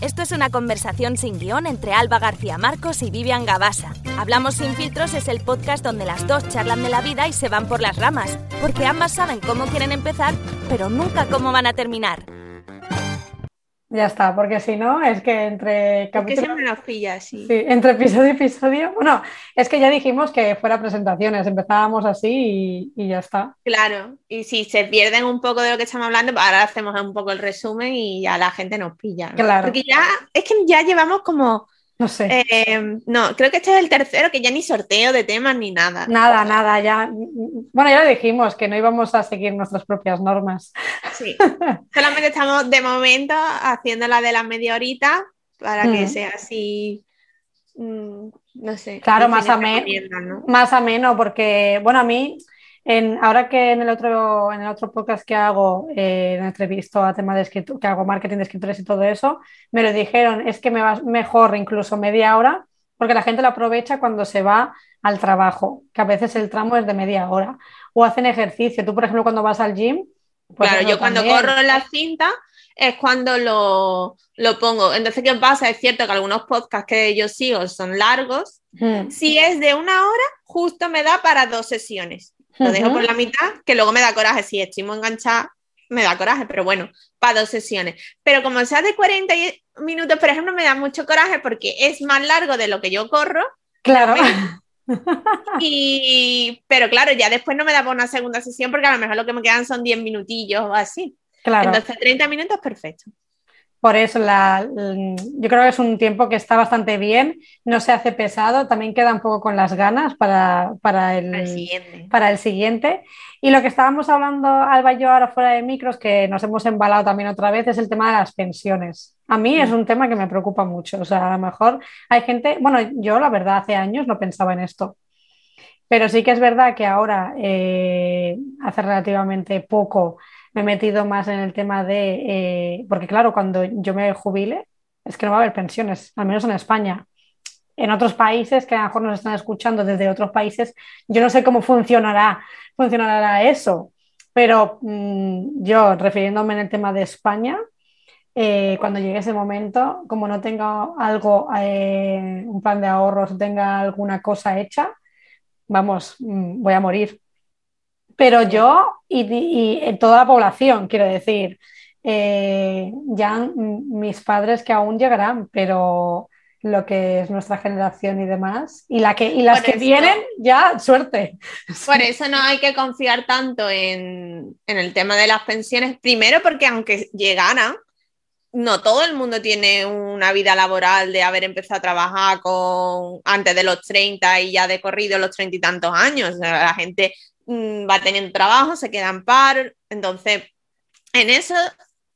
Esto es una conversación sin guion entre Alba García Marcos y Vivian Gabasa. Hablamos sin filtros es el podcast donde las dos charlan de la vida y se van por las ramas, porque ambas saben cómo quieren empezar, pero nunca cómo van a terminar. Ya está, porque si no, es que entre capítulos. siempre nos pilla, sí. Sí, entre episodio y episodio. Bueno, es que ya dijimos que fuera presentaciones, empezábamos así y, ya está. Claro, y si se pierden un poco de lo que estamos hablando, pues ahora hacemos un poco el resumen y ya la gente nos pilla. Claro. Porque ya, es que ya llevamos como no sé. Eh, no, creo que este es el tercero, que ya ni sorteo de temas ni nada. Nada, nada, ya. Bueno, ya lo dijimos, que no íbamos a seguir nuestras propias normas. Sí. Solamente estamos de momento haciendo la de la media horita para que mm. sea así. Mm, no sé. Claro, más ameno. Más ameno, porque, bueno, a mí ahora que en el otro, en el otro podcast que hago, eh, en entrevisto a tema de escritura, que hago marketing de escritores y todo eso, me lo dijeron, es que me va mejor incluso media hora, porque la gente lo aprovecha cuando se va al trabajo, que a veces el tramo es de media hora, o hacen ejercicio. Tú, por ejemplo, cuando vas al gym. Pues claro, yo cuando corro en la cinta es cuando lo, lo, pongo. Entonces, ¿qué pasa? Es cierto que algunos podcasts que yo sigo son largos. Hmm. Si es de una hora, justo me da para dos sesiones. Lo dejo por la mitad, que luego me da coraje. Si estoy muy enganchada, me da coraje, pero bueno, para dos sesiones. Pero como sea de 40 minutos, por ejemplo, me da mucho coraje porque es más largo de lo que yo corro. Claro. Y, pero claro, ya después no me da por una segunda sesión porque a lo mejor lo que me quedan son 10 minutillos o así. Claro. Entonces, 30 minutos, perfecto. Por eso yo creo que es un tiempo que está bastante bien, no se hace pesado, también queda un poco con las ganas para, el, siguiente. para el siguiente. Y lo que estábamos hablando, Alba y yo, ahora fuera de micros, que nos hemos embalado también otra vez, es el tema de las pensiones. A mí es mm. un tema que me preocupa mucho. O sea, a lo mejor hay gente, bueno, yo la verdad hace años no pensaba en esto. Pero sí que es verdad que ahora, eh, hace relativamente poco, me he metido más en el tema de, eh, porque claro, cuando yo me jubile, es que no va a haber pensiones, al menos en España. En otros países que a lo mejor nos están escuchando desde otros países, yo no sé cómo funcionará, funcionará eso, pero mm, yo refiriéndome en el tema de España, eh, cuando llegue ese momento, como no tenga algo, eh, un plan de ahorros, tenga alguna cosa hecha, vamos, mm, voy a morir. Pero yo y, toda la población, quiero decir, eh, ya mis padres que aún llegarán, pero lo que es nuestra generación y demás, y, la que, y las que vienen, ya suerte. Por eso no hay que confiar tanto en, en, el tema de las pensiones, primero porque aunque llegaran, no todo el mundo tiene una vida laboral de haber empezado a trabajar con antes de los 30 y ya de corrido los 30 y tantos años. La gente va teniendo trabajo, se queda en par, entonces en eso,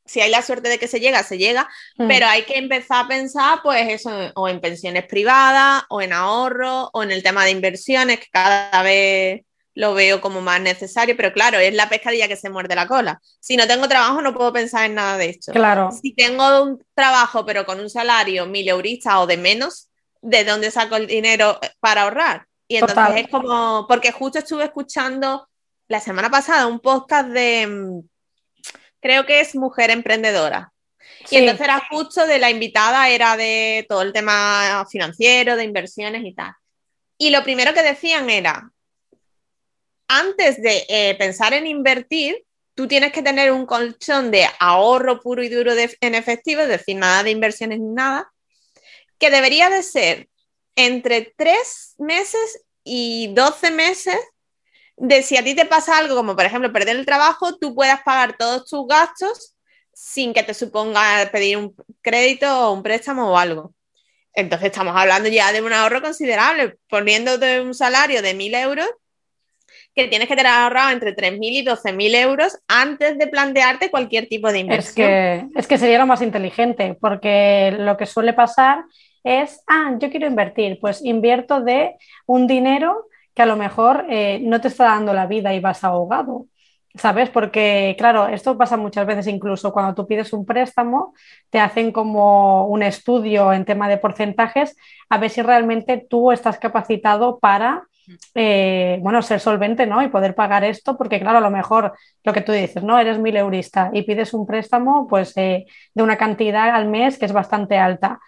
si hay la suerte de que se llega, se llega, mm. pero hay que empezar a pensar pues eso, o en pensiones privadas, o en ahorro, o en el tema de inversiones, que cada vez lo veo como más necesario, pero claro, es la pescadilla que se muerde la cola. Si no tengo trabajo, no puedo pensar en nada de esto. Claro. Si tengo un trabajo, pero con un salario mil eurista o de menos, ¿de dónde saco el dinero para ahorrar? Y entonces es como, porque justo estuve escuchando la semana pasada un podcast de, mm, creo que es Mujer Emprendedora. Y entonces era justo de la invitada, era de todo el tema financiero, de inversiones y tal. Y lo primero que decían era, antes de eh, pensar en invertir, tú tienes que tener un colchón de ahorro puro y duro en efectivo, es decir, nada de inversiones ni nada, que debería de ser entre tres meses y 12 meses de si a ti te pasa algo, como por ejemplo perder el trabajo, tú puedas pagar todos tus gastos sin que te suponga pedir un crédito o un préstamo o algo. Entonces estamos hablando ya de un ahorro considerable, poniéndote un salario de 1.000 euros, que tienes que tener ahorrado entre 3.000 y 12.000 euros antes de plantearte cualquier tipo de inversión. Es que, es que sería lo más inteligente, porque lo que suele pasar es, ah, yo quiero invertir, pues invierto de un dinero que a lo mejor eh, no te está dando la vida y vas ahogado. ¿Sabes? Porque, claro, esto pasa muchas veces, incluso cuando tú pides un préstamo, te hacen como un estudio en tema de porcentajes, a ver si realmente tú estás capacitado para eh, bueno, ser solvente, ¿no? Y poder pagar esto, porque claro, a lo mejor lo que tú dices, ¿no? Eres mil eurista y pides un préstamo, pues, eh, de una cantidad al mes que es bastante alta.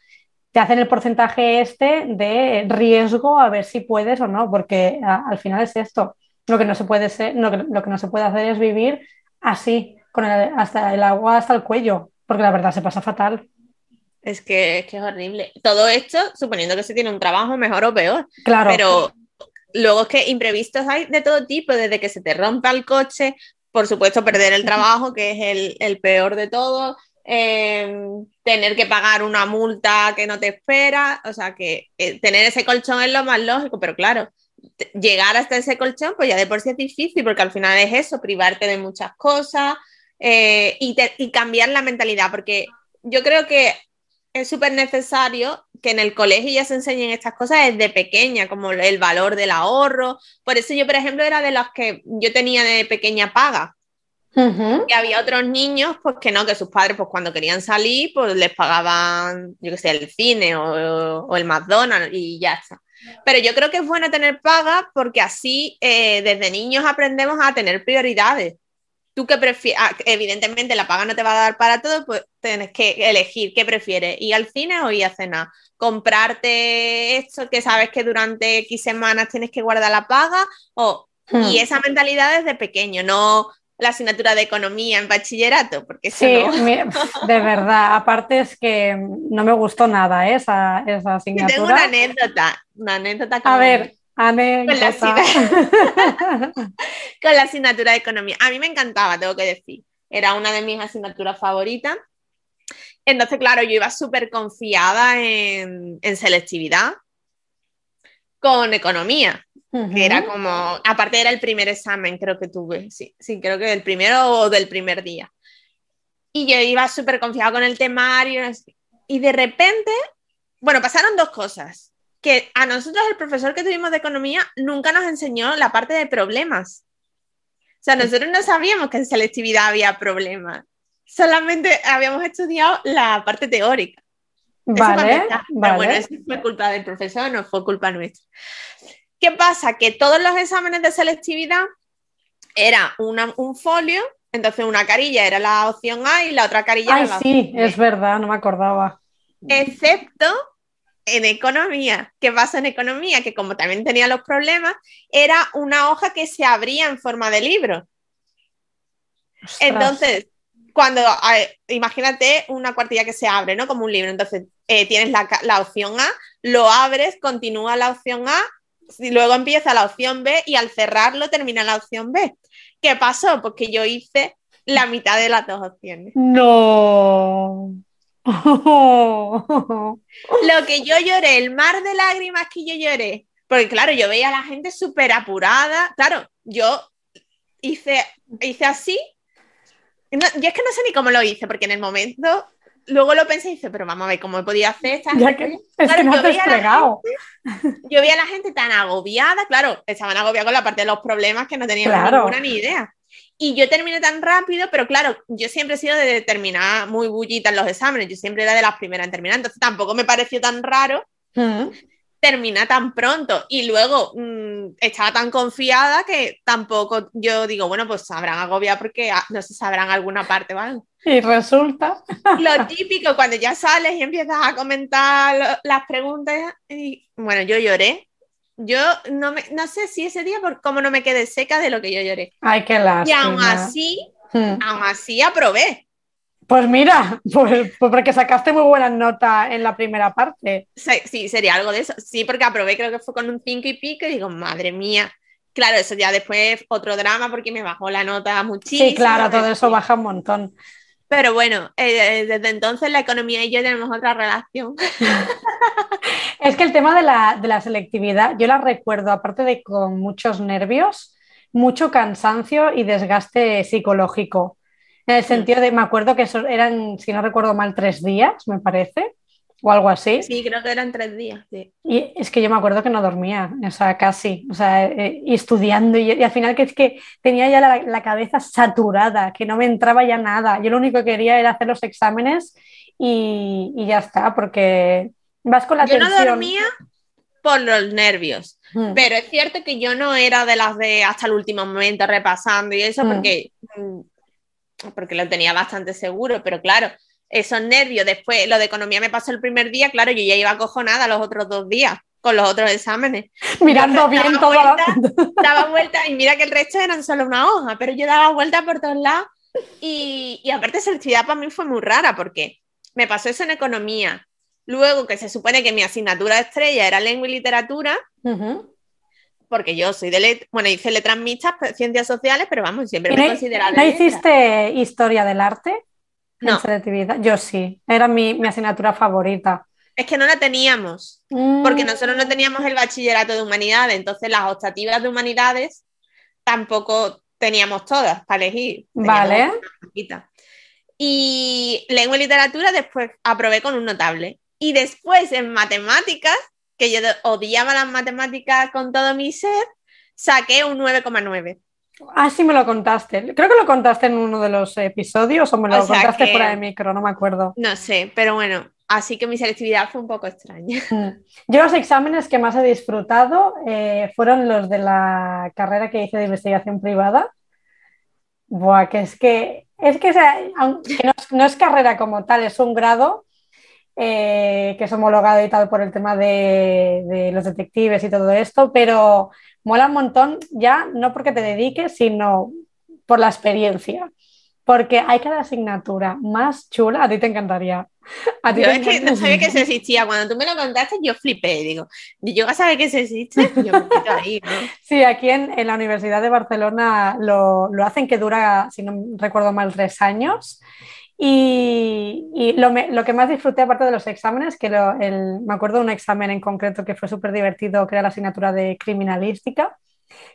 Te hacen el porcentaje este de riesgo a ver si puedes o no, porque al final es esto. Lo que no se puede ser, lo que, no se puede hacer es vivir así, con hasta el agua hasta el cuello, porque la verdad se pasa fatal. Es que, es que es horrible. Todo esto suponiendo que se tiene un trabajo mejor o peor. Claro. Pero luego es que imprevistos hay de todo tipo, desde que se te rompa el coche, por supuesto perder el trabajo, que es el, peor de todo, em, tener que pagar una multa que no te espera, o sea que eh, tener ese colchón es lo más lógico, pero claro, llegar hasta ese colchón, pues ya de por sí es difícil, porque al final es eso, privarte de muchas cosas eh, y, y cambiar la mentalidad, porque yo creo que es súper necesario que en el colegio ya se enseñen estas cosas desde pequeña, como el valor del ahorro. Por eso yo, por ejemplo, era de las que yo tenía de pequeña paga. Y había otros niños, pues que no, que sus padres, pues cuando querían salir, pues les pagaban, yo qué sé, el cine o, el McDonald's y ya está. Pero yo creo que es bueno tener paga porque así eh, desde niños aprendemos a tener prioridades. Tú qué prefieres, ah, evidentemente la paga no te va a dar para todo, pues tienes que elegir qué prefieres, ir al cine o ir a cenar, comprarte esto que sabes que durante X semanas tienes que guardar la paga, o, y esa mentalidad desde pequeño, no la asignatura de economía en bachillerato, porque sí, de verdad, aparte es que no me gustó nada ¿eh? esa, esa asignatura. tengo una anécdota, una anécdota. A ver, con la, con la asignatura de economía. A mí me encantaba, tengo que decir. Era una de mis asignaturas favoritas. Entonces, claro, yo iba súper confiada en, selectividad con economía, que era como, aparte era el primer examen, creo que tuve, sí, sí, creo que el primero o del primer día. Y yo iba súper confiada con el temario y de repente, bueno, pasaron dos cosas que a nosotros el profesor que tuvimos de economía nunca nos enseñó la parte de problemas. O sea, nosotros no sabíamos que en selectividad había problemas. Solamente habíamos estudiado la parte teórica. Vale, Pero bueno, eso fue culpa del profesor, no fue culpa nuestra. ¿Qué pasa? Que todos los exámenes de selectividad era un folio, entonces una carilla era la opción A y la otra carilla era la sí, es verdad, no me acordaba. Excepto en economía. ¿Qué pasa en economía? Que como también tenía los problemas, era una hoja que se abría en forma de libro. Entonces, cuando, imagínate una cuartilla que se abre, ¿no? Como un libro. Entonces, eh, tienes la, la, opción A, lo abres, continúa la opción A, y luego empieza la opción B y al cerrarlo termina la opción B. ¿Qué pasó? Porque yo hice la mitad de las dos opciones. No. Lo que yo lloré, el mar de lágrimas que yo lloré, porque claro, yo veía a la gente súper apurada, claro, yo hice, hice así, y es que no sé ni cómo lo hice, porque en el momento, luego lo pensé y dice, pero vamos a ver cómo podía hacer esta ya que, es que no yo, veía yo veía a la gente tan agobiada, claro, estaban agobiados con la parte de los problemas que no tenían ninguna ni idea. Y yo terminé tan rápido, pero claro, yo siempre he sido de terminar muy bullita en los exámenes, yo siempre era de las primeras en terminar, entonces tampoco me pareció tan raro mm. Terminar tan pronto. Y luego mm, estaba tan confiada que tampoco yo digo, bueno, pues sabrán agobiar porque ah, no se sabrán alguna parte, ¿vale? Y resulta. Lo típico, cuando ya sales y empiezas a comentar las preguntas, y bueno, yo lloré, yo no, me, no sé si ese día, por cómo no me quedé seca de lo que yo lloré. Ay, qué lástima. Y aún así, hmm. aún así aprobé. Pues mira, pues, pues, porque sacaste muy buena nota en la primera parte. Sí, sería algo de eso. Sí, porque aprobé, creo que fue con un 5 y pico, y digo, madre mía. Claro, eso ya después otro drama porque me bajó la nota muchísimo. Sí, claro, todo eso baja un montón. Pero bueno, eh, eh, desde entonces la economía y yo tenemos otra relación. es que el tema de la, selectividad, yo la recuerdo, aparte de con muchos nervios, mucho cansancio y desgaste psicológico. En el sentido de, me acuerdo que eran, si no recuerdo mal, tres días, me parece o algo así. Sí, creo que eran tres días. Y es que yo me acuerdo que no dormía, o sea, casi, o sea, eh, y estudiando, y, al final que es que tenía ya la, cabeza saturada, que no me entraba ya nada. Yo lo único que quería era hacer los exámenes y, ya está, porque vas con la yo no dormía por los nervios. Mm. Pero es cierto que yo no era de las de hasta el último momento repasando y eso mm. porque, mm, porque lo tenía bastante seguro, pero claro, esos nervios, después lo de economía me pasó el primer día, claro, yo ya iba acojonada los otros dos días con los otros exámenes. Mirando bien todo. daba vuelta y mira que el resto eran solo una hoja, pero yo daba vuelta por todos lados y, y aparte selectividad para mí fue muy rara porque me pasó eso en economía, Luego, que se supone que mi asignatura estrella era lengua y literatura, porque yo soy de, bueno, hice letras mixtas, ciencias sociales, pero vamos, siempre me he considerado. ¿No hiciste historia del arte? No. Yo sí, era mi, asignatura favorita. Es que no la teníamos, porque mm. nosotros no teníamos el bachillerato de humanidades, entonces las optativas de humanidades tampoco teníamos todas para elegir. Vale. Y lengua y literatura después aprobé con un notable. Y después en matemáticas, que yo odiaba las matemáticas con todo mi ser, saqué un 9,9. Ah, sí, me lo contaste. Creo que lo contaste en uno de los episodios o me lo contaste fuera de micro, no me acuerdo. No sé, pero bueno, así que mi selectividad fue un poco extraña. Mm. Yo los exámenes que más he disfrutado eh, fueron los de la carrera que hice de investigación privada. Buah, que es que, es que, no es carrera como tal, es un grado eh, que es homologado y tal por el tema de, los detectives y todo esto, pero mola un montón ya no porque te dediques, sino por la experiencia. Porque hay cada asignatura más chula, a ti te encantaría. A ti yo es que no sabía que eso existía. Cuando tú me lo contaste, yo flipé. Digo, yo a saber que eso existe, yo me quedo ahí. Sí, aquí en, en, la Universidad de Barcelona lo, lo, hacen que dura, si no recuerdo mal, tres años. Y, lo, que más disfruté, aparte de los exámenes, que me acuerdo de un examen en concreto que fue súper divertido, que era la asignatura de criminalística,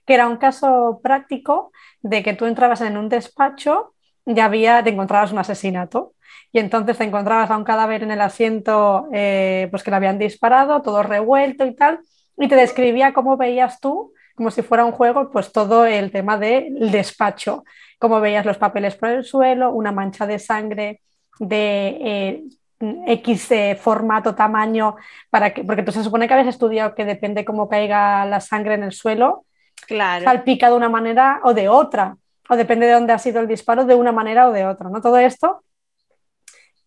que era un caso práctico de que tú entrabas en un despacho y había, te encontrabas un asesinato. Y entonces te encontrabas a un cadáver en el asiento, eh, pues que le habían disparado, todo revuelto y tal, y te describía cómo veías tú, como si fuera un juego, pues todo el tema del despacho como veías los papeles por el suelo, una mancha de sangre de eh, X eh, formato, tamaño, para que, porque tú se supone que habías estudiado que depende cómo caiga la sangre en el suelo, claro. salpica de una manera o de otra, o depende de dónde ha sido el disparo, de una manera o de otra. ¿no? Todo esto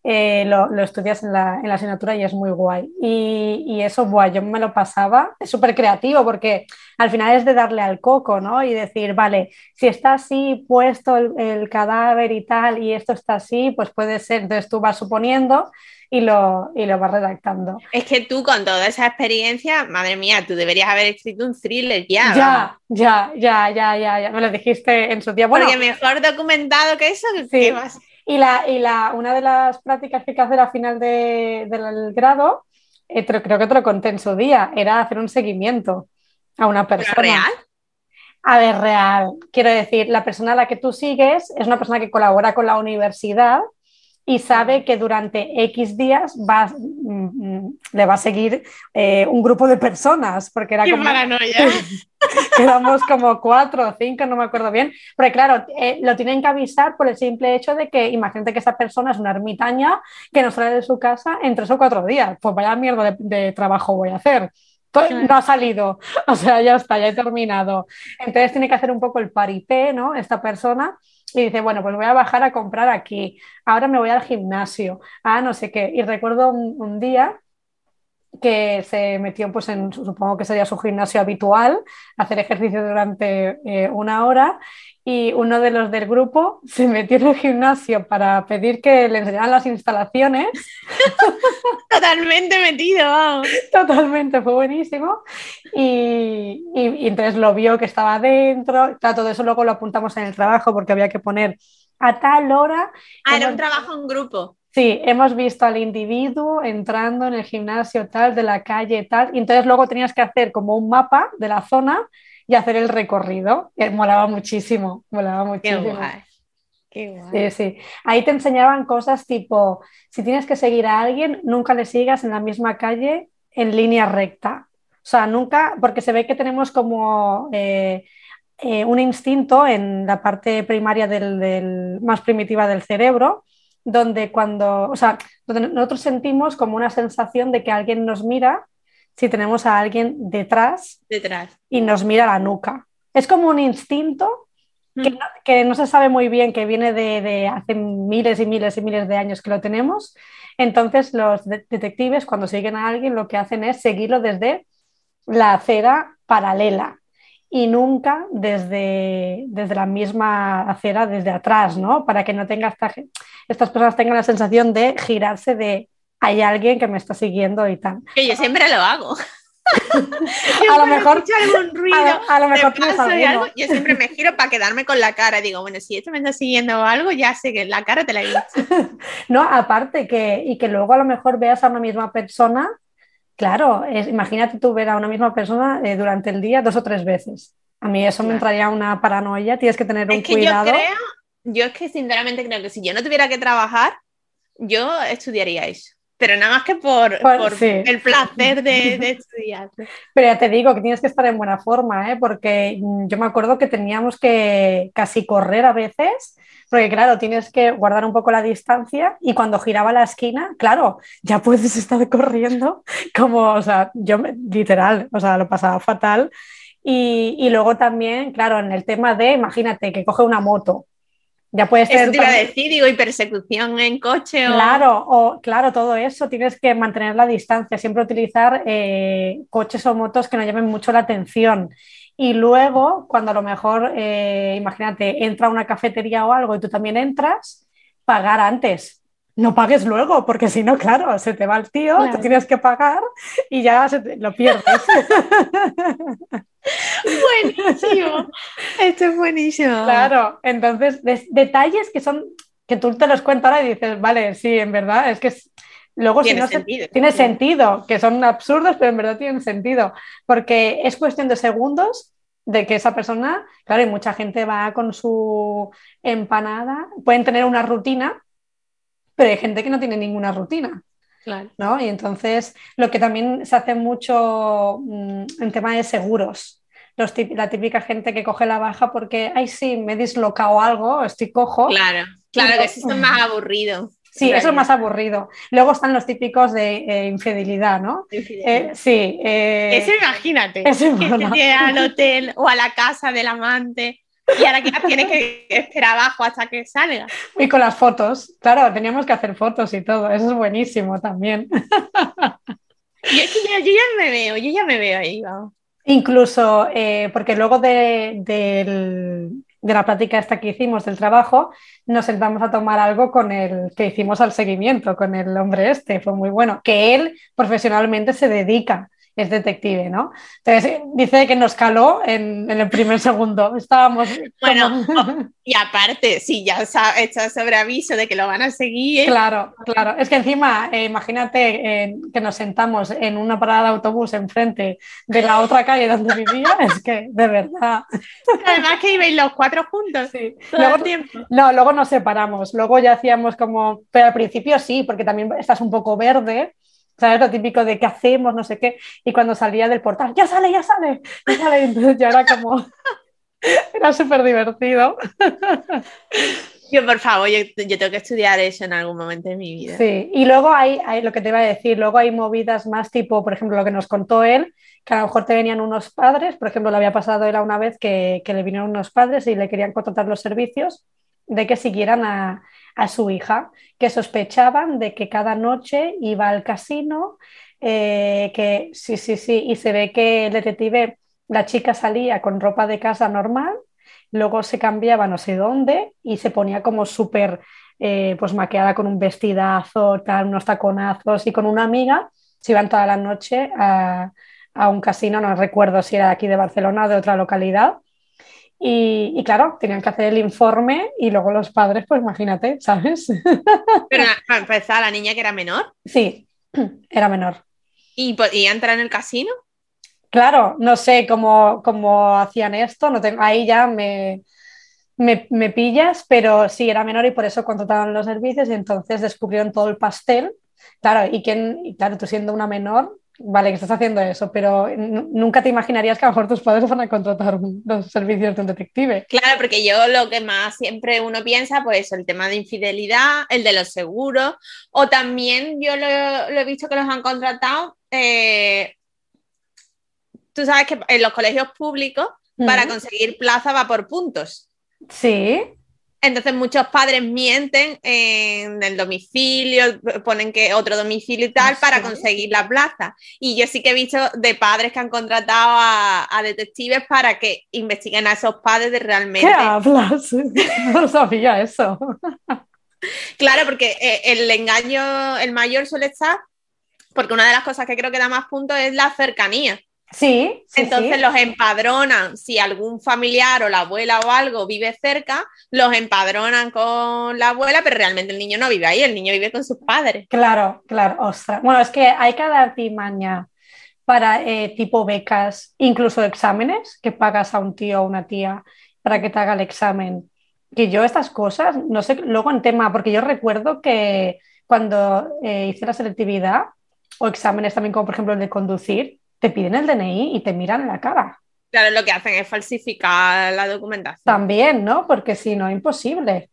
eh, lo, estudias en la, asignatura y es muy guay. Y, eso, buah, yo me lo pasaba, es súper creativo porque al final es de darle al coco, ¿no? Y decir, vale, si está así puesto el, cadáver y tal, y esto está así, pues puede ser, entonces tú vas suponiendo y lo, y lo vas redactando. Es que tú con toda esa experiencia, madre mía, tú deberías haber escrito un thriller ya. Ya, ya, ya, ya, ya, ya, me lo dijiste en su día. Bueno, porque mejor documentado que eso, sí. Y, la, y la, una de las prácticas que hay que hacer al final de, del grado, eh, creo que te lo conté en su día, era hacer un seguimiento a una persona. ¿Real? A ver, real. Quiero decir, la persona a la que tú sigues es una persona que colabora con la universidad y sabe que durante X días va, mm, mm, le va a seguir eh, un grupo de personas, porque era como... éramos como cuatro o cinco, no me acuerdo bien, pero claro, eh, lo tienen que avisar por el simple hecho de que imagínate que esa persona es una ermitaña que no sale de su casa en tres o cuatro días, pues vaya mierda de, trabajo voy a hacer. No ha salido, o sea, ya está, ya he terminado. Entonces tiene que hacer un poco el paripé, ¿no? Esta persona y dice, bueno, pues voy a bajar a comprar aquí, ahora me voy al gimnasio, ah, no sé qué. Y recuerdo un, día que se metió pues en, supongo que sería su gimnasio habitual, hacer ejercicio durante eh, una hora y uno de los del grupo se metió en el gimnasio para pedir que le enseñaran las instalaciones. Totalmente metido, Totalmente, fue buenísimo. Y, y, entonces lo vio que estaba dentro. todo eso luego lo apuntamos en el trabajo porque había que poner a tal hora. Ah, era un trabajo en grupo. Sí, hemos visto al individuo entrando en el gimnasio tal, de la calle tal, y entonces luego tenías que hacer como un mapa de la zona y hacer el recorrido. Eh, molaba muchísimo, molaba muchísimo. Qué guay. Sí, sí. Ahí te enseñaban cosas tipo, si tienes que seguir a alguien, nunca le sigas en la misma calle en línea recta. O sea, nunca, porque se ve que tenemos como eh, eh, un instinto en la parte primaria del, más primitiva del cerebro, donde cuando, o sea, donde nosotros sentimos como una sensación de que alguien nos mira si tenemos a alguien detrás, detrás. y nos mira la nuca. Es como un instinto que, no, se sabe muy bien, que viene de, hace miles y miles y miles de años que lo tenemos. Entonces los detectives cuando siguen a alguien lo que hacen es seguirlo desde la acera paralela y nunca desde, desde la misma acera, desde atrás, ¿no? Para que no tenga estas personas tengan la sensación de girarse de hay alguien que me está siguiendo y tal. Que yo siempre lo hago. a lo mejor algún ruido a, lo mejor algo, yo siempre me giro para quedarme con la cara digo bueno si esto me está siguiendo o algo ya sé que la cara te la he visto no aparte que y que luego a lo mejor veas a una misma persona claro imagínate tú ver a una misma persona eh, durante el día dos o tres veces. A mí eso me entraría una paranoia tienes que tener un es que cuidado. yo creo yo es que sinceramente creo que si yo no tuviera que trabajar yo estudiaría eso. Pero nada más que por, el placer de, estudiar. Pero ya te digo que tienes que estar en buena forma, ¿eh? porque yo me acuerdo que teníamos que casi correr a veces, porque claro, tienes que guardar un poco la distancia y cuando giraba la esquina, claro, ya puedes estar corriendo como, o sea, yo literal, o sea, lo pasaba fatal. Y, y luego también, claro, en el tema de, imagínate, que coge una moto ya puede ser. Eso te iba a decir, digo, y persecución en coche. O... Claro, o, claro, todo eso tienes que mantener la distancia, siempre utilizar eh, coches o motos que no llamen mucho la atención. Y luego, cuando a lo mejor, eh, imagínate, entra a una cafetería o algo y tú también entras, pagar antes. No pagues luego, porque si no, claro, se te va el tío, te tienes que pagar y ya lo pierdes. buenísimo. Esto es buenísimo. Claro, entonces, detalles que son, que tú te los cuentas ahora y dices, vale, sí, en verdad, es que luego tiene si no sentido. tiene sentido, que son absurdos, pero en verdad tienen sentido, porque es cuestión de segundos de que esa persona, claro, y mucha gente va con su empanada, pueden tener una rutina, pero hay gente que no tiene ninguna rutina. ¿no? Y entonces lo que también se hace mucho mm, en tema de seguros. la típica gente que coge la baja porque, ay, sí, me he dislocado algo, estoy cojo. Claro, claro que eso es más aburrido. Sí, eso es más aburrido. Luego están los típicos de eh, infidelidad, ¿no? Eh, sí. Eh, eso imagínate. Eso que al hotel o a la casa del amante y ahora que tienes que esperar abajo hasta que salga. Y con las fotos, claro, teníamos que hacer fotos y todo, eso es buenísimo también. Y es que yo, ya me veo, yo ya me veo ahí, vamos. Incluso, eh, porque luego de, de, la plática esta que hicimos del trabajo, nos sentamos a tomar algo con el que hicimos al seguimiento, con el hombre este, fue muy bueno, que él profesionalmente se dedica es detective, ¿no? Entonces dice que nos caló en, el primer segundo. Estábamos. Bueno, y aparte, si ya está sobre aviso de que lo van a seguir. Claro, claro. Es que encima, eh, imagínate eh, que nos sentamos en una parada de autobús enfrente de la otra calle donde vivía, es que de verdad. Además que ibais los cuatro juntos. Sí. luego, tiempo. No, luego nos separamos. Luego ya hacíamos como. Pero al principio sí, porque también estás un poco verde ¿Sabes? Lo típico de qué hacemos, no sé qué. Y cuando salía del portal, ya sale, ya sale, ya sale. Entonces ya era como. era súper divertido. Yo, por favor, yo, tengo que estudiar eso en algún momento de mi vida. Sí, y luego hay, hay, lo que te iba a decir, luego hay movidas más tipo, por ejemplo, lo que nos contó él, que a lo mejor te venían unos padres, por ejemplo, le había pasado él a una vez que, que le vinieron unos padres y le querían contratar los servicios de que siguieran a, a su hija, que sospechaban de que cada noche iba al casino, eh, que sí, sí, sí, y se ve que el detective, la chica salía con ropa de casa normal, luego se cambiaba no sé dónde y se ponía como súper eh, pues maquillada con un vestidazo, tal, unos taconazos y con una amiga, se iban toda la noche a, a un casino, no recuerdo si era aquí de Barcelona o de otra localidad, y, claro, tenían que hacer el informe y luego los padres, pues imagínate, ¿sabes? Pero para empezar, la niña que era menor. Sí, era menor. ¿Y podía entrar en el casino? Claro, no sé cómo, cómo hacían esto, no tengo, ahí ya me, me, me, pillas, pero sí, era menor y por eso contrataron los servicios y entonces descubrieron todo el pastel. Claro, y, quién, y claro, tú siendo una menor, vale, que estás haciendo eso, pero nunca te imaginarías que a lo mejor tus padres van a contratar los servicios de un detective. Claro, porque yo lo que más siempre uno piensa, pues el tema de infidelidad, el de los seguros, o también yo lo, he visto que los han contratado eh, tú sabes que en los colegios públicos, para conseguir plaza va por puntos. Sí. Entonces muchos padres mienten en el domicilio, ponen que otro domicilio y tal para conseguir la plaza. Y yo sí que he visto de padres que han contratado a, detectives para que investiguen a esos padres de realmente. ¿Qué hablas? No sabía eso. claro, porque eh, el engaño, el mayor suele estar, porque una de las cosas que creo que da más puntos es la cercanía. Sí. Entonces los empadronan, si algún familiar o la abuela o algo vive cerca, los empadronan con la abuela, pero realmente el niño no vive ahí, el niño vive con sus padres. Claro, claro, ostras. Bueno, es que hay que dar timaña para eh, tipo becas, incluso exámenes, que pagas a un tío o una tía para que te haga el examen. Que yo estas cosas, no sé, luego en tema, porque yo recuerdo que cuando eh, hice la selectividad, o exámenes también como por ejemplo el de conducir, te piden el DNI y te miran la cara. Claro, lo que hacen es falsificar la documentación. También, ¿no? Porque si no, imposible.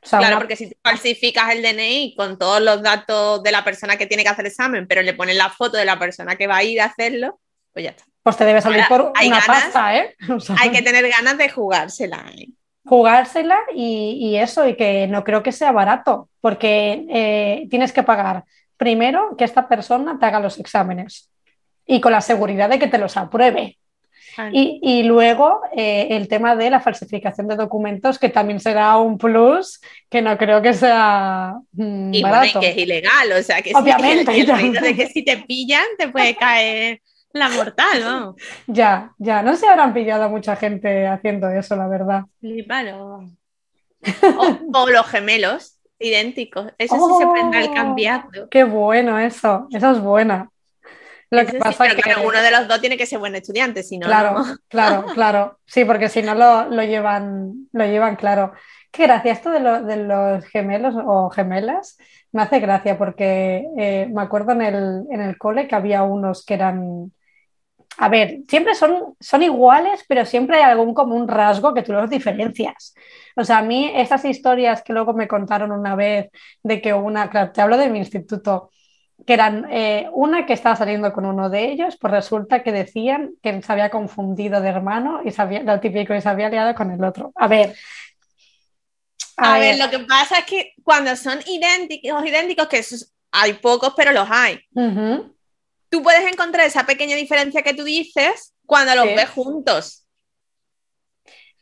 claro, porque si falsificas el DNI con todos los datos de la persona que tiene que hacer el examen, pero le pones la foto de la persona que va a ir a hacerlo, pues ya está. Pues te debe salir por una pasta, ¿eh? hay que tener ganas de jugársela. ¿eh? Jugársela y, eso, y que no creo que sea barato, porque eh, tienes que pagar primero que esta persona te haga los exámenes y con la seguridad de que te los apruebe. Y, luego eh, el tema de la falsificación de documentos, que también será un plus, que no creo que sea mm, y que es ilegal, o sea, que, Obviamente, de que si te pillan te puede caer la mortal, ¿no? Ya, ya, no se habrán pillado a mucha gente haciendo eso, la verdad. O, los gemelos idénticos, eso sí se ir cambiando. Qué bueno eso, eso es buena. Lo que pasa es que uno de los dos tiene que ser buen estudiante, si no. Claro, claro, claro. Sí, porque si no lo, llevan, lo llevan claro. Qué gracia, esto de, los gemelos o gemelas me hace gracia porque eh, me acuerdo en el, en el cole que había unos que eran. A ver, siempre son, son iguales, pero siempre hay algún común rasgo que tú los diferencias. O sea, a mí esas historias que luego me contaron una vez de que una, claro, te hablo de mi instituto, que eran eh, una que estaba saliendo con uno de ellos, pues resulta que decían que se había confundido de hermano y sabía, lo típico y se había liado con el otro. A ver. A, ver, lo que pasa es que cuando son idénticos, idénticos, que hay pocos, pero los hay. Tú puedes encontrar esa pequeña diferencia que tú dices cuando los ves juntos.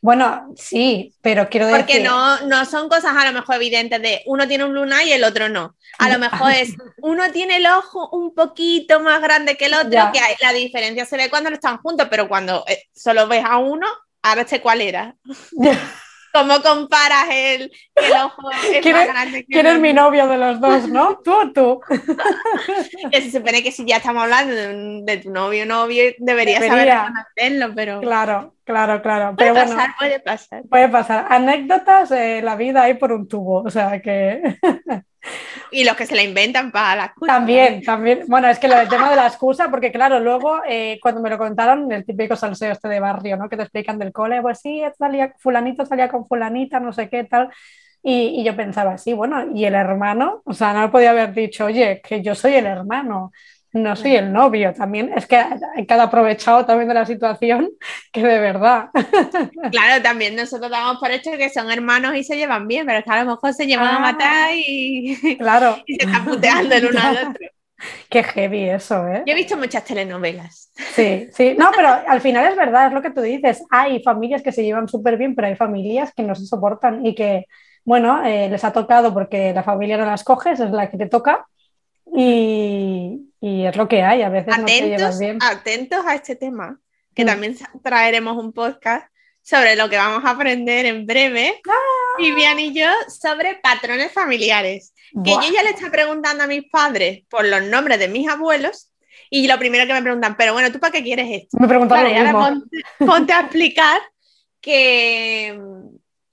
Bueno, sí, pero quiero decir. Porque no, no son cosas a lo mejor evidentes de uno tiene un lunar y el otro no. A lo mejor es uno tiene el ojo un poquito más grande que el otro, que hay, la diferencia se ve cuando no están juntos, pero cuando eh, solo ves a uno, ahora sé cuál era. ¿Cómo comparas el, el ojo es ¿Quién, más grande que ¿quién es mi novio de los dos, no? ¿Tú o tú? que se supone que si ya estamos hablando de, tu novio novio, deberías saber hacerlo, pero... Claro, claro, claro. Puede pasar, puede pasar. Puede pasar. Anécdotas, eh, la vida hay por un tubo, o sea que... Y los que se la inventan para la excusa. También, también. Bueno, es que lo del tema de la excusa, porque claro, luego eh, cuando me lo contaron, el típico salseo este de barrio, ¿no? Que te explican del cole, pues sí, salía, fulanito salía con fulanita, no sé qué, tal. Y, y, yo pensaba, sí, bueno, ¿y el hermano? O sea, no podía haber dicho, oye, que yo soy el hermano no soy el novio, también es que hay que aprovechado también de la situación que de verdad. Claro, también nosotros damos por hecho que son hermanos y se llevan bien, pero es que a lo mejor se llevan a ah. matar y, claro. y se están puteando el uno al otro. Qué heavy eso, ¿eh? Yo he visto muchas telenovelas. Sí, sí, no, pero al final es verdad, es lo que tú dices. Hay familias que se llevan súper bien, pero hay familias que no se soportan y que, bueno, eh, les ha tocado porque la familia no las coges, es la que te toca y, es lo que hay, a veces atentos, no te llevas bien. Atentos a este tema, que mm. también traeremos un podcast sobre lo que vamos a aprender en breve, ¡Ah! Vivian y yo, sobre patrones familiares. Que yo ya le estaba preguntando a mis padres por los nombres de mis abuelos y lo primero que me preguntan, pero bueno, ¿tú para qué quieres esto? Me preguntan ponte a explicar que,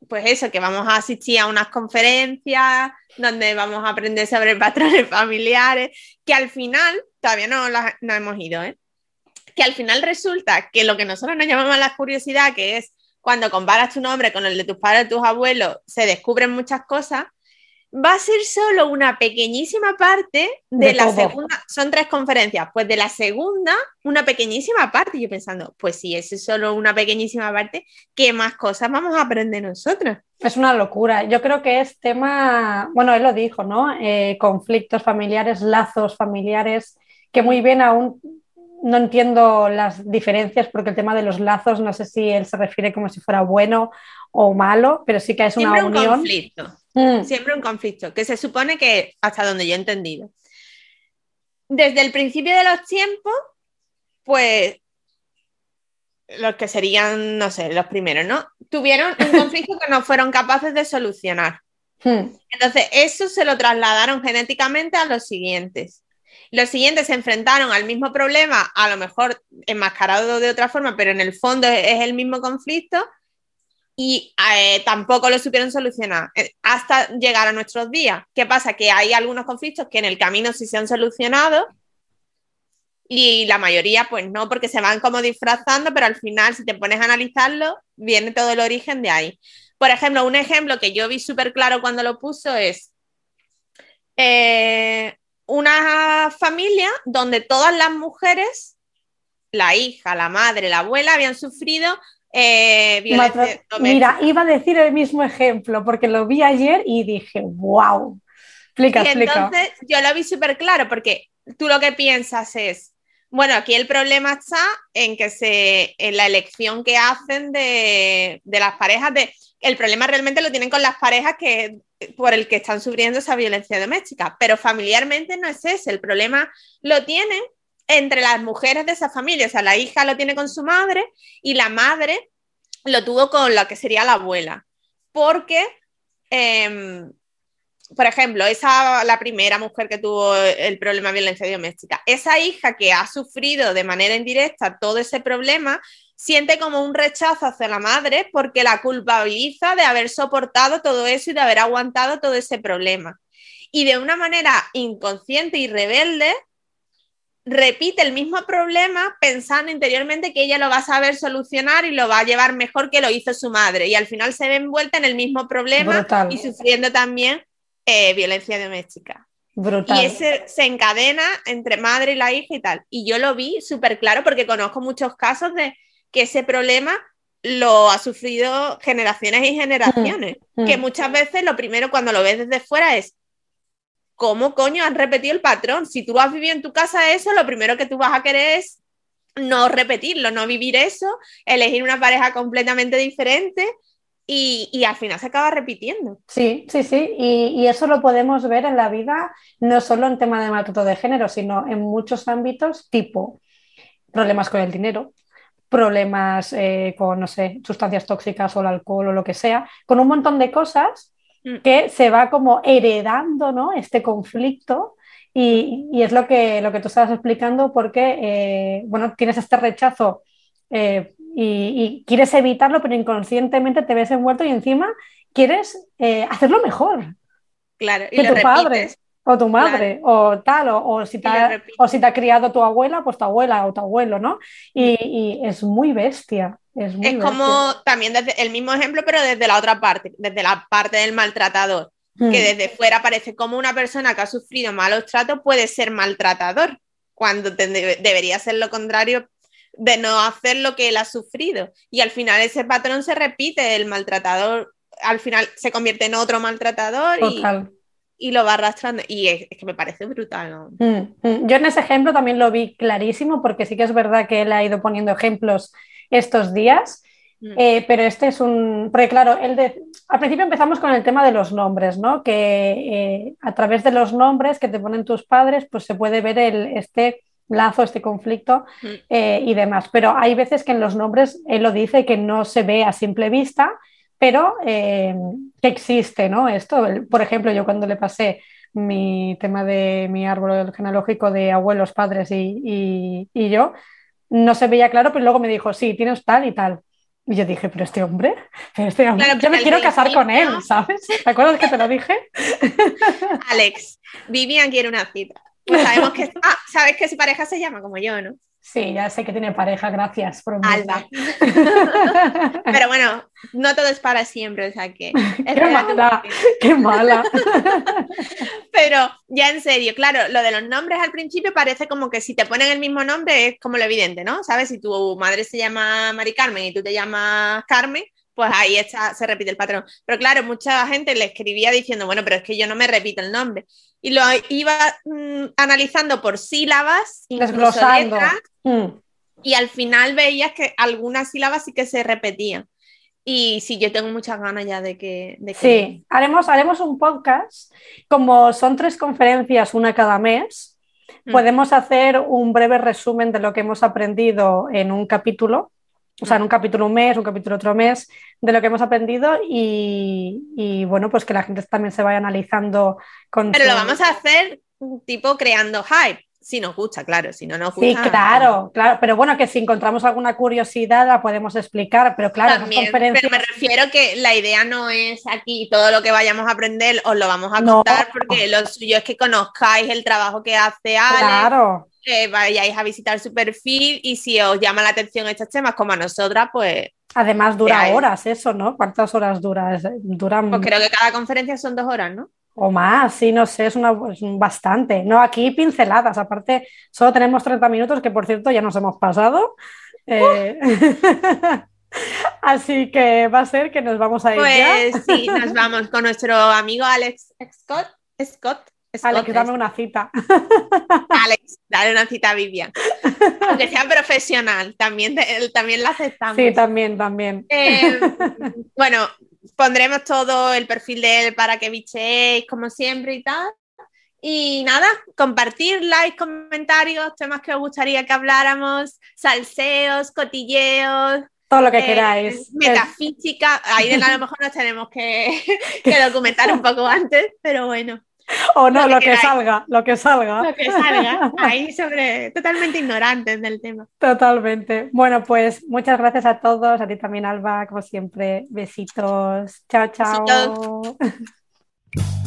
pues eso, que vamos a asistir a unas conferencias donde vamos a aprender sobre patrones familiares, que al final, todavía no, no hemos ido, ¿eh? que al final resulta que lo que nosotros nos llamamos la curiosidad, que es cuando comparas tu nombre con el de tus padres, tus abuelos, se descubren muchas cosas. Va a ser solo una pequeñísima parte de, la segunda, son tres conferencias, pues de la segunda, una pequeñísima parte. Yo pensando, pues si es solo una pequeñísima parte, ¿qué más cosas vamos a aprender nosotros? Es una locura. Yo creo que es tema, bueno, él lo dijo, ¿no? Eh, conflictos familiares, lazos familiares, que muy bien aún no entiendo las diferencias porque el tema de los lazos, no sé si él se refiere como si fuera bueno o malo, pero sí que es una Siempre unión. Un conflicto. Mm. Siempre un conflicto, que se supone que, hasta donde yo he entendido, desde el principio de los tiempos, pues los que serían, no sé, los primeros, ¿no? Tuvieron un conflicto que no fueron capaces de solucionar. Hmm. Entonces, eso se lo trasladaron genéticamente a los siguientes. Los siguientes se enfrentaron al mismo problema, a lo mejor enmascarado de otra forma, pero en el fondo es el mismo conflicto y eh, tampoco lo supieron solucionar eh, hasta llegar a nuestros días. ¿Qué pasa? Que hay algunos conflictos que en el camino sí se han solucionado y la mayoría pues no, porque se van como disfrazando, pero al final si te pones a analizarlo, viene todo el origen de ahí. Por ejemplo, un ejemplo que yo vi súper claro cuando lo puso es eh, una familia donde todas las mujeres, la hija, la madre, la abuela, habían sufrido eh, Mira, iba a decir el mismo ejemplo porque lo vi ayer y dije, wow. Explica, y entonces yo lo vi súper claro porque tú lo que piensas es, bueno, aquí el problema está en que se, en la elección que hacen de, de las parejas, de, el problema realmente lo tienen con las parejas que, por el que están sufriendo esa violencia doméstica, pero familiarmente no es ese, el problema lo tienen entre las mujeres de esa familia. O sea, la hija lo tiene con su madre y la madre lo tuvo con la que sería la abuela. Porque, em, por ejemplo, esa, la primera mujer que tuvo el problema de violencia doméstica, esa hija que ha sufrido de manera indirecta todo ese problema, siente como un rechazo hacia la madre porque la culpabiliza de haber soportado todo eso y de haber aguantado todo ese problema. Y de una manera inconsciente y rebelde, repite el mismo problema pensando interiormente que ella lo va a saber solucionar y lo va a llevar mejor que lo hizo su madre. Y al final se ve envuelta en el mismo problema y sufriendo también eh, violencia doméstica. Y ese se encadena entre madre y la hija y tal. Y yo lo vi súper claro porque conozco muchos casos de que ese problema lo ha sufrido generaciones y generaciones. Mm, mm. Que muchas veces lo primero cuando lo ves desde fuera es, ¿cómo coño has repetido el patrón? Si tú has vivido en tu casa eso, lo primero que tú vas a querer es no repetirlo, no vivir eso, elegir una pareja completamente diferente y, al final se acaba repitiendo. Sí, sí, sí, y, eso lo podemos ver en la vida, no solo en tema de maltrato de género, sino en muchos ámbitos, tipo problemas con el dinero, problemas eh, con, no sé, sustancias tóxicas o el alcohol o lo que sea, con un montón de cosas. Que se va como heredando ¿no? este conflicto y, y, es lo que, lo que tú estabas explicando porque, eh, bueno, tienes este rechazo eh, y, y, quieres evitarlo, pero inconscientemente te ves envuelto y encima quieres eh, hacerlo mejor. Claro, y que tu padre o tu madre o tal, o, o, si te ha, o si te ha criado tu abuela, pues tu abuela o tu abuelo, ¿no? Y, mm. y es muy bestia. Es, como también desde el mismo ejemplo, pero desde la otra parte, desde la parte del maltratador, que hmm. desde fuera parece como una persona que ha sufrido malos tratos puede ser maltratador, cuando debería ser lo contrario de no hacer lo que él ha sufrido. Y al final ese patrón se repite, el maltratador al final se convierte en otro maltratador y, lo va arrastrando. Y es, que me parece brutal. Hmm, hmm. Yo en ese ejemplo también lo vi clarísimo, porque sí que es verdad que él ha ido poniendo ejemplos estos días. Mm. Eh, pero este es un. Porque, claro, el de... al principio empezamos con el tema de los nombres, ¿no? Que eh, a través de los nombres que te ponen tus padres, pues se puede ver el, este lazo, este conflicto mm. eh, y demás. Pero hay veces que en los nombres él lo dice que no se ve a simple vista, pero que existe, ¿no? Esto, por ejemplo, yo cuando le pasé mi tema de mi árbol genealógico de abuelos, padres y, y yo, no se veía claro, pero luego me dijo, sí, tienes tal y tal. Y yo dije, pero este hombre, este hombre yo me quiero casar con él, ¿sabes? ¿Te acuerdas que te lo dije? Alex, Vivian quiere una cita. pues sabemos que, ah, sabes que su pareja se llama como yo, ¿no? Sí, ya sé que tiene pareja, gracias por Alba. Pero bueno, no todo es para siempre, o sea que. qué mala, qué mala. Pero ya en serio, claro, lo de los nombres al principio parece como que si te ponen el mismo nombre es como lo evidente, ¿no? ¿Sabes? Si tu madre se llama Mari Carmen y tú te llamas Carmen, pues ahí está, se repite el patrón. Pero claro, mucha gente le escribía diciendo, bueno, pero es que yo no me repito el nombre y lo iba mm, analizando por sílabas, desglosando. Mm. y al final veías que algunas sílabas sí que se repetían. Y sí, yo tengo muchas ganas ya de que... Sí, haremos, haremos un podcast, como son tres conferencias, una cada mes, mm. podemos hacer un breve resumen de lo que hemos aprendido en un capítulo o sea, en un capítulo un mes, un capítulo otro mes, de lo que hemos aprendido y, bueno, pues que la gente también se vaya analizando con... Pero lo vamos a hacer tipo creando hype, si nos gusta, claro, si no nos gusta... Sí, claro, claro, pero bueno, que si encontramos alguna curiosidad la podemos explicar, pero claro, también, pero me refiero que la idea no es aquí todo lo que vayamos a aprender os lo vamos a contar porque lo suyo es que conozcáis el trabajo que hace Ale. Claro que vayáis a visitar su perfil y si os llama la atención estos temas como a nosotras, pues... Además dura horas eso, ¿no? ¿Cuántas horas dura? Duran... Pues creo que cada conferencia son dos horas, ¿no? O más, sí, no sé, es, una, bastante. No, aquí pinceladas, aparte solo tenemos 30 minutos, que por cierto ya nos hemos pasado. Eh, así que va a ser que nos vamos a ir. Pues sí, nos vamos con nuestro amigo Alex Scott. Scott Alex, dame una cita. Alex, dale una cita a Vivian. Aunque sea profesional, también, también la aceptamos. Sí, también, también. Eh, bueno, pondremos todo el perfil de él para que bichéis como siempre y tal. Y nada, compartir, likes, comentarios, temas que os gustaría que habláramos, salseos, cotilleos, todo lo que eh, queráis. Metafísica, ahí a lo mejor nos tenemos que, que documentar un poco antes, pero bueno. O no, lo, que, salga, lo que salga. Lo que salga, ahí sobre, totalmente ignorantes del tema. Totalmente. Bueno, pues muchas gracias a todos, a ti también, Alba, como siempre. Besitos. Chao, chao.